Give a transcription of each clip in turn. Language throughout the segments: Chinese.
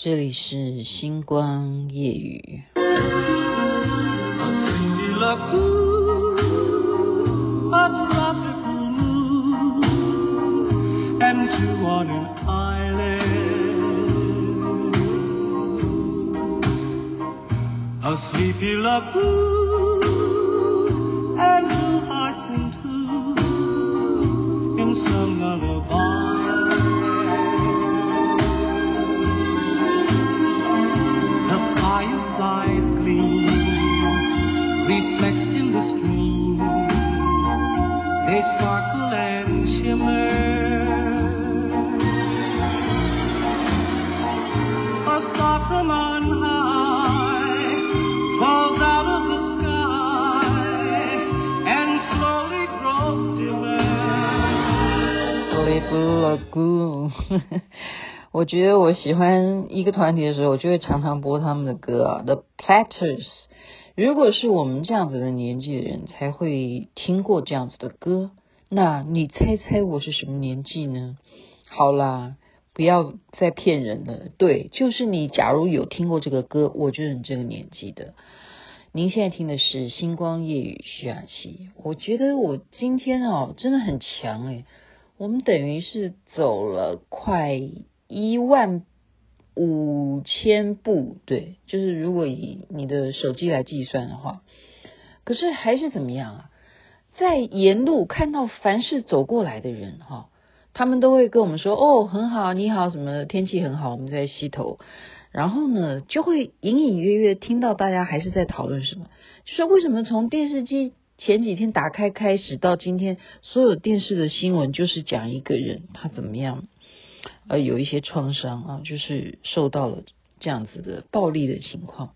这里是星光夜雨。语。我觉得我喜欢一个团体的时候，我就会常常播他们的歌啊。The Platters，如果是我们这样子的年纪的人才会听过这样子的歌，那你猜猜我是什么年纪呢？好啦，不要再骗人了。对，就是你。假如有听过这个歌，我就是你这个年纪的。您现在听的是《星光夜雨》徐雅琪。我觉得我今天哦，真的很强诶。我们等于是走了快一万五千步，对，就是如果以你的手机来计算的话，可是还是怎么样啊？在沿路看到凡是走过来的人哈，他们都会跟我们说：“哦，很好，你好，什么天气很好，我们在溪头。”然后呢，就会隐隐约约听到大家还是在讨论什么，说为什么从电视机前几天打开开始到今天，所有电视的新闻就是讲一个人他怎么样。呃，有一些创伤啊，就是受到了这样子的暴力的情况。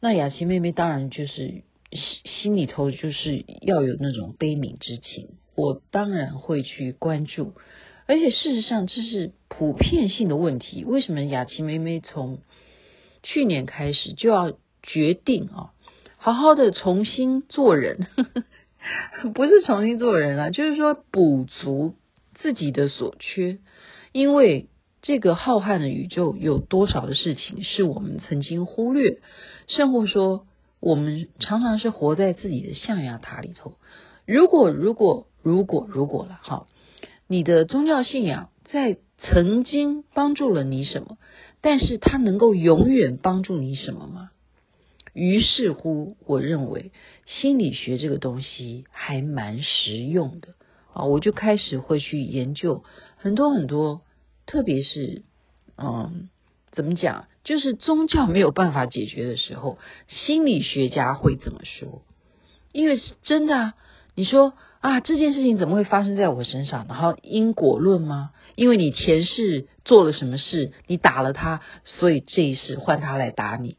那雅琪妹妹当然就是心心里头就是要有那种悲悯之情，我当然会去关注。而且事实上这是普遍性的问题。为什么雅琪妹妹从去年开始就要决定啊，好好的重新做人，呵呵，不是重新做人啊，就是说补足自己的所缺。因为这个浩瀚的宇宙有多少的事情是我们曾经忽略，甚或说我们常常是活在自己的象牙塔里头。如果如果如果如果了哈，你的宗教信仰在曾经帮助了你什么，但是它能够永远帮助你什么吗？于是乎，我认为心理学这个东西还蛮实用的啊，我就开始会去研究。很多很多，特别是，嗯，怎么讲？就是宗教没有办法解决的时候，心理学家会怎么说？因为是真的啊！你说啊，这件事情怎么会发生在我身上？然后因果论吗？因为你前世做了什么事，你打了他，所以这一世换他来打你。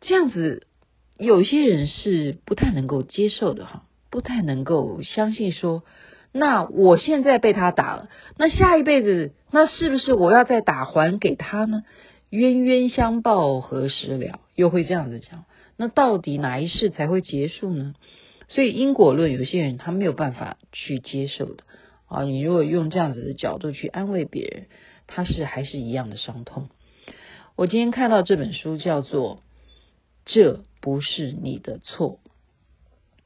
这样子，有些人是不太能够接受的哈，不太能够相信说。那我现在被他打了，那下一辈子，那是不是我要再打还给他呢？冤冤相报何时了？又会这样子讲。那到底哪一世才会结束呢？所以因果论，有些人他没有办法去接受的啊。你如果用这样子的角度去安慰别人，他是还是一样的伤痛。我今天看到这本书叫做《这不是你的错》，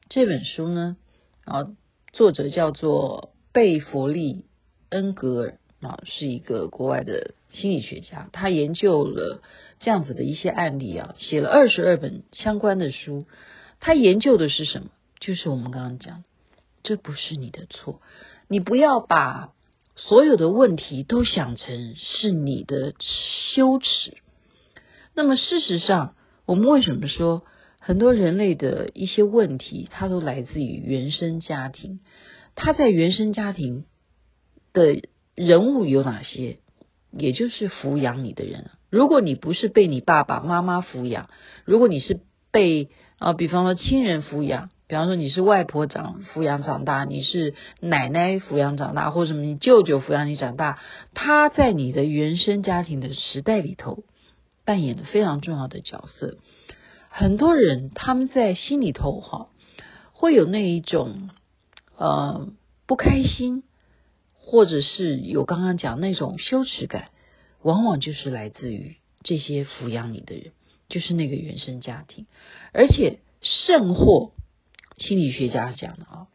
这本书呢，啊。作者叫做贝弗利恩格尔啊，是一个国外的心理学家。他研究了这样子的一些案例啊，写了二十二本相关的书。他研究的是什么？就是我们刚刚讲，这不是你的错。你不要把所有的问题都想成是你的羞耻。那么事实上，我们为什么说？很多人类的一些问题，它都来自于原生家庭。他在原生家庭的人物有哪些？也就是抚养你的人。如果你不是被你爸爸妈妈抚养，如果你是被啊，比方说亲人抚养，比方说你是外婆长抚养长大，你是奶奶抚养长大，或者什么你舅舅抚养你长大，他在你的原生家庭的时代里头扮演的非常重要的角色。很多人他们在心里头哈，会有那一种呃不开心，或者是有刚刚讲那种羞耻感。往往就是来自于这些抚养你的人，就是那个原生家庭，而且甚或心理学家讲的啊，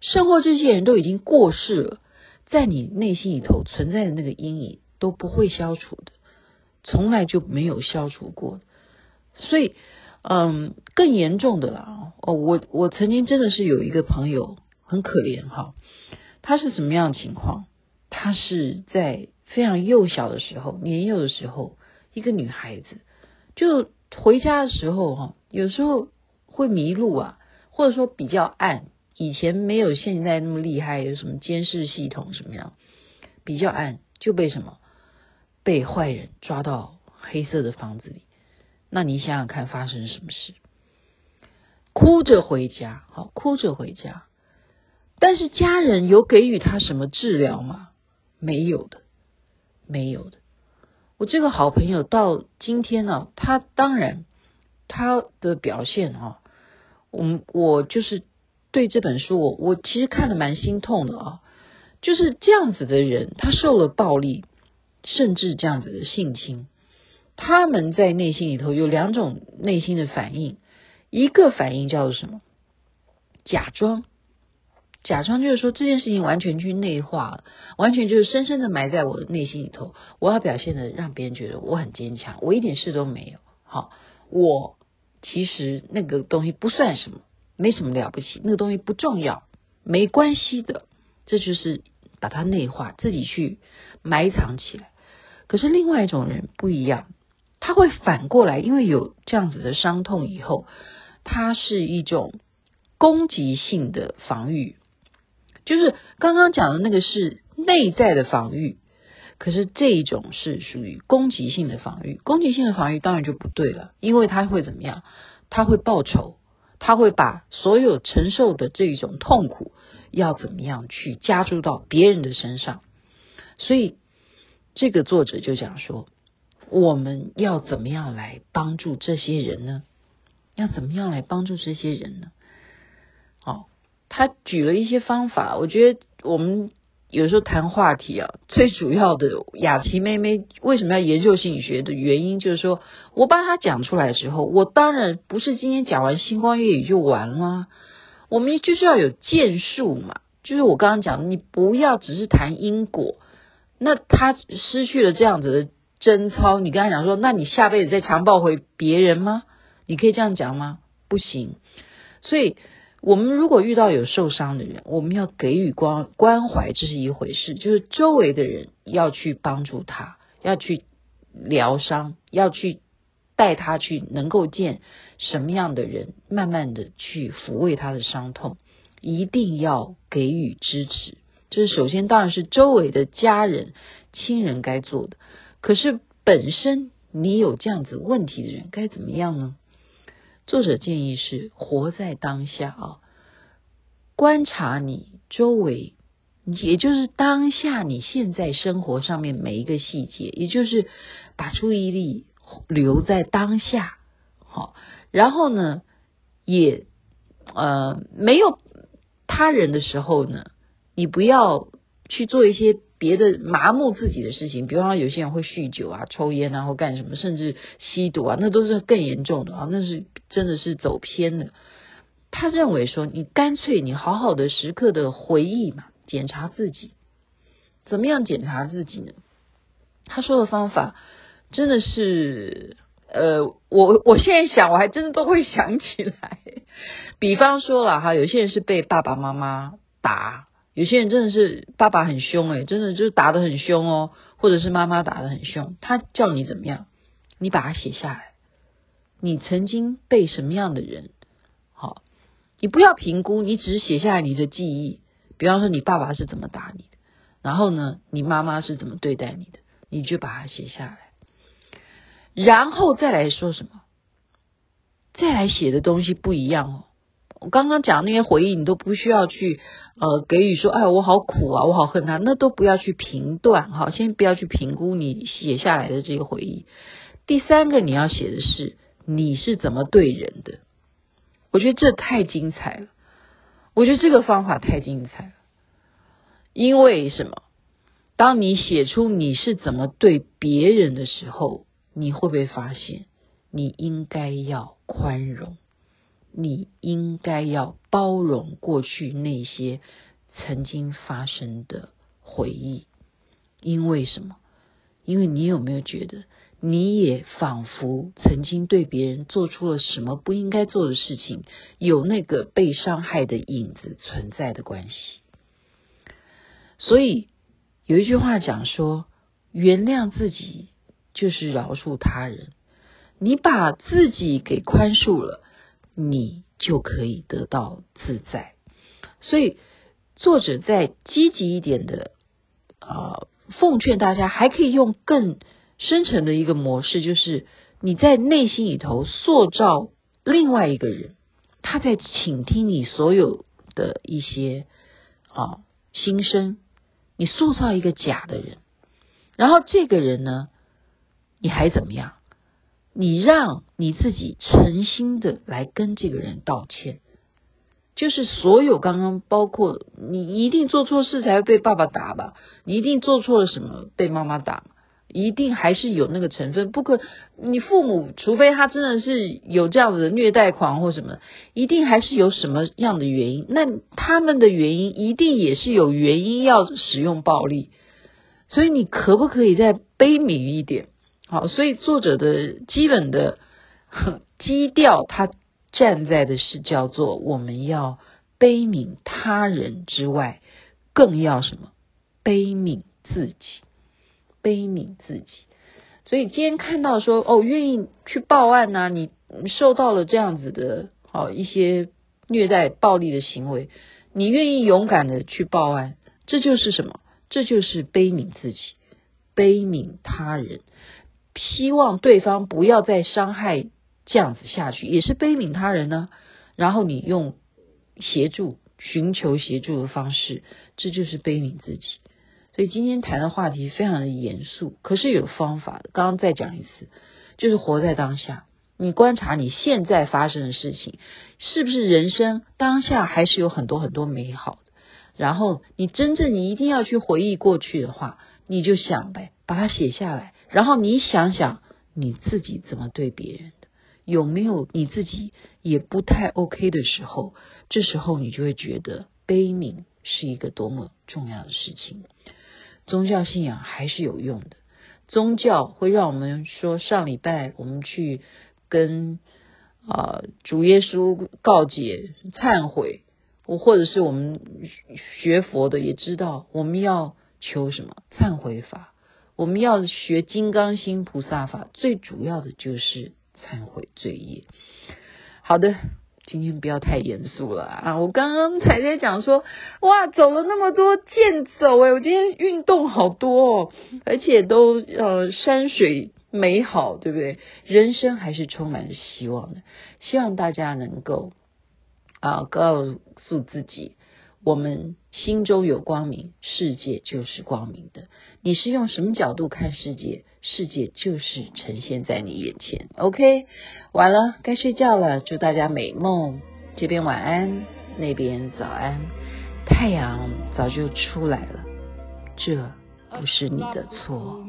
甚或这些人都已经过世了，在你内心里头存在的那个阴影都不会消除的，从来就没有消除过，所以。嗯，更严重的啦哦，我我曾经真的是有一个朋友很可怜哈，他是什么样的情况？他是在非常幼小的时候，年幼的时候，一个女孩子就回家的时候哈，有时候会迷路啊，或者说比较暗，以前没有现在那么厉害，有什么监视系统什么样，比较暗就被什么被坏人抓到黑色的房子里。那你想想看，发生什么事？哭着回家，好，哭着回家。但是家人有给予他什么治疗吗？没有的，没有的。我这个好朋友到今天呢，他当然他的表现啊，我我就是对这本书，我我其实看得蛮心痛的啊。就是这样子的人，他受了暴力，甚至这样子的性侵。他们在内心里头有两种内心的反应，一个反应叫做什么？假装，假装就是说这件事情完全去内化了，完全就是深深的埋在我的内心里头。我要表现的让别人觉得我很坚强，我一点事都没有。好，我其实那个东西不算什么，没什么了不起，那个东西不重要，没关系的。这就是把它内化，自己去埋藏起来。可是另外一种人不一样。他会反过来，因为有这样子的伤痛以后，他是一种攻击性的防御，就是刚刚讲的那个是内在的防御，可是这一种是属于攻击性的防御。攻击性的防御当然就不对了，因为他会怎么样？他会报仇，他会把所有承受的这一种痛苦要怎么样去加注到别人的身上。所以这个作者就讲说。我们要怎么样来帮助这些人呢？要怎么样来帮助这些人呢？哦，他举了一些方法。我觉得我们有时候谈话题啊，最主要的雅琪妹妹为什么要研究心理学的原因，就是说我把她讲出来的时候，我当然不是今天讲完星光粤语就完了。我们就是要有建树嘛，就是我刚刚讲的，你不要只是谈因果，那他失去了这样子的。贞操，你跟他讲说，那你下辈子再强暴回别人吗？你可以这样讲吗？不行。所以，我们如果遇到有受伤的人，我们要给予关关怀，这是一回事；就是周围的人要去帮助他，要去疗伤，要去带他去能够见什么样的人，慢慢的去抚慰他的伤痛，一定要给予支持。这首先，当然是周围的家人、亲人该做的。可是本身你有这样子问题的人该怎么样呢？作者建议是活在当下啊，观察你周围，也就是当下你现在生活上面每一个细节，也就是把注意力留在当下。好，然后呢，也呃没有他人的时候呢，你不要去做一些。别的麻木自己的事情，比方说有些人会酗酒啊、抽烟啊，或干什么，甚至吸毒啊，那都是更严重的啊，那是真的是走偏了。他认为说，你干脆你好好的时刻的回忆嘛，检查自己，怎么样检查自己呢？他说的方法真的是，呃，我我现在想，我还真的都会想起来。比方说了哈，有些人是被爸爸妈妈打。有些人真的是爸爸很凶诶，真的就是打得很凶哦，或者是妈妈打得很凶，他叫你怎么样，你把它写下来。你曾经被什么样的人？好，你不要评估，你只是写下来你的记忆。比方说你爸爸是怎么打你的，然后呢，你妈妈是怎么对待你的，你就把它写下来，然后再来说什么，再来写的东西不一样哦。我刚刚讲那些回忆，你都不需要去呃给予说，哎，我好苦啊，我好恨他，那都不要去评断哈，先不要去评估你写下来的这个回忆。第三个你要写的是你是怎么对人的，我觉得这太精彩了，我觉得这个方法太精彩了，因为什么？当你写出你是怎么对别人的时候，你会不会发现，你应该要宽容，你应该要包容过去那些曾经发生的回忆？因为什么？因为你有没有觉得，你也仿佛曾经对别人做出了什么不应该做的事情，有那个被伤害的影子存在的关系？所以。有一句话讲说，原谅自己就是饶恕他人。你把自己给宽恕了，你就可以得到自在。所以，作者在积极一点的啊、呃，奉劝大家，还可以用更深层的一个模式，就是你在内心里头塑造另外一个人，他在倾听你所有的一些啊、心声。你塑造一个假的人，然后这个人呢，你还怎么样？你让你自己诚心的来跟这个人道歉，就是所有刚刚包括你一定做错事才会被爸爸打吧？你一定做错了什么被妈妈打？一定还是有那个成分，不可你父母，除非他真的是有这样子的虐待狂或什么，一定还是有什么样的原因。那他们的原因一定也是有原因要使用暴力，所以你可不可以再悲悯一点？好，所以作者的基本的基调，他站在的是叫做我们要悲悯他人之外，更要什么？悲悯自己。悲悯自己，所以今天看到说哦，愿意去报案呐、你受到了这样子的、哦、一些虐待、暴力的行为，你愿意勇敢的去报案，这就是什么？这就是悲悯自己，悲悯他人，希望对方不要再伤害这样子下去，也是悲悯他人呢。然后你用协助、寻求协助的方式，这就是悲悯自己。所以今天谈的话题非常的严肃，可是有方法的。刚刚再讲一次，就是活在当下。你观察你现在发生的事情，是不是人生当下还是有很多很多美好的？然后你真正你一定要去回忆过去的话，你就想呗，把它写下来。然后你想想你自己怎么对别人的，有没有你自己也不太 OK 的时候？这时候你就会觉得悲悯是一个多么重要的事情。宗教信仰还是有用的，宗教会让我们说，上礼拜我们去跟啊、主耶稣告解、忏悔，我或者是我们学佛的也知道，我们要求什么忏悔法，我们要学金刚心菩萨法，最主要的就是忏悔罪业。好的。今天不要太严肃了啊！我刚刚才在讲说，哇，走了那么多健走诶，我今天运动好多哦，而且都呃山水美好，对不对？人生还是充满希望的，希望大家能够啊告诉自己。我们心中有光明，世界就是光明的。你是用什么角度看世界，世界就是呈现在你眼前。OK，晚了，该睡觉了。祝大家美梦，这边晚安，那边早安。太阳早就出来了，这不是你的错。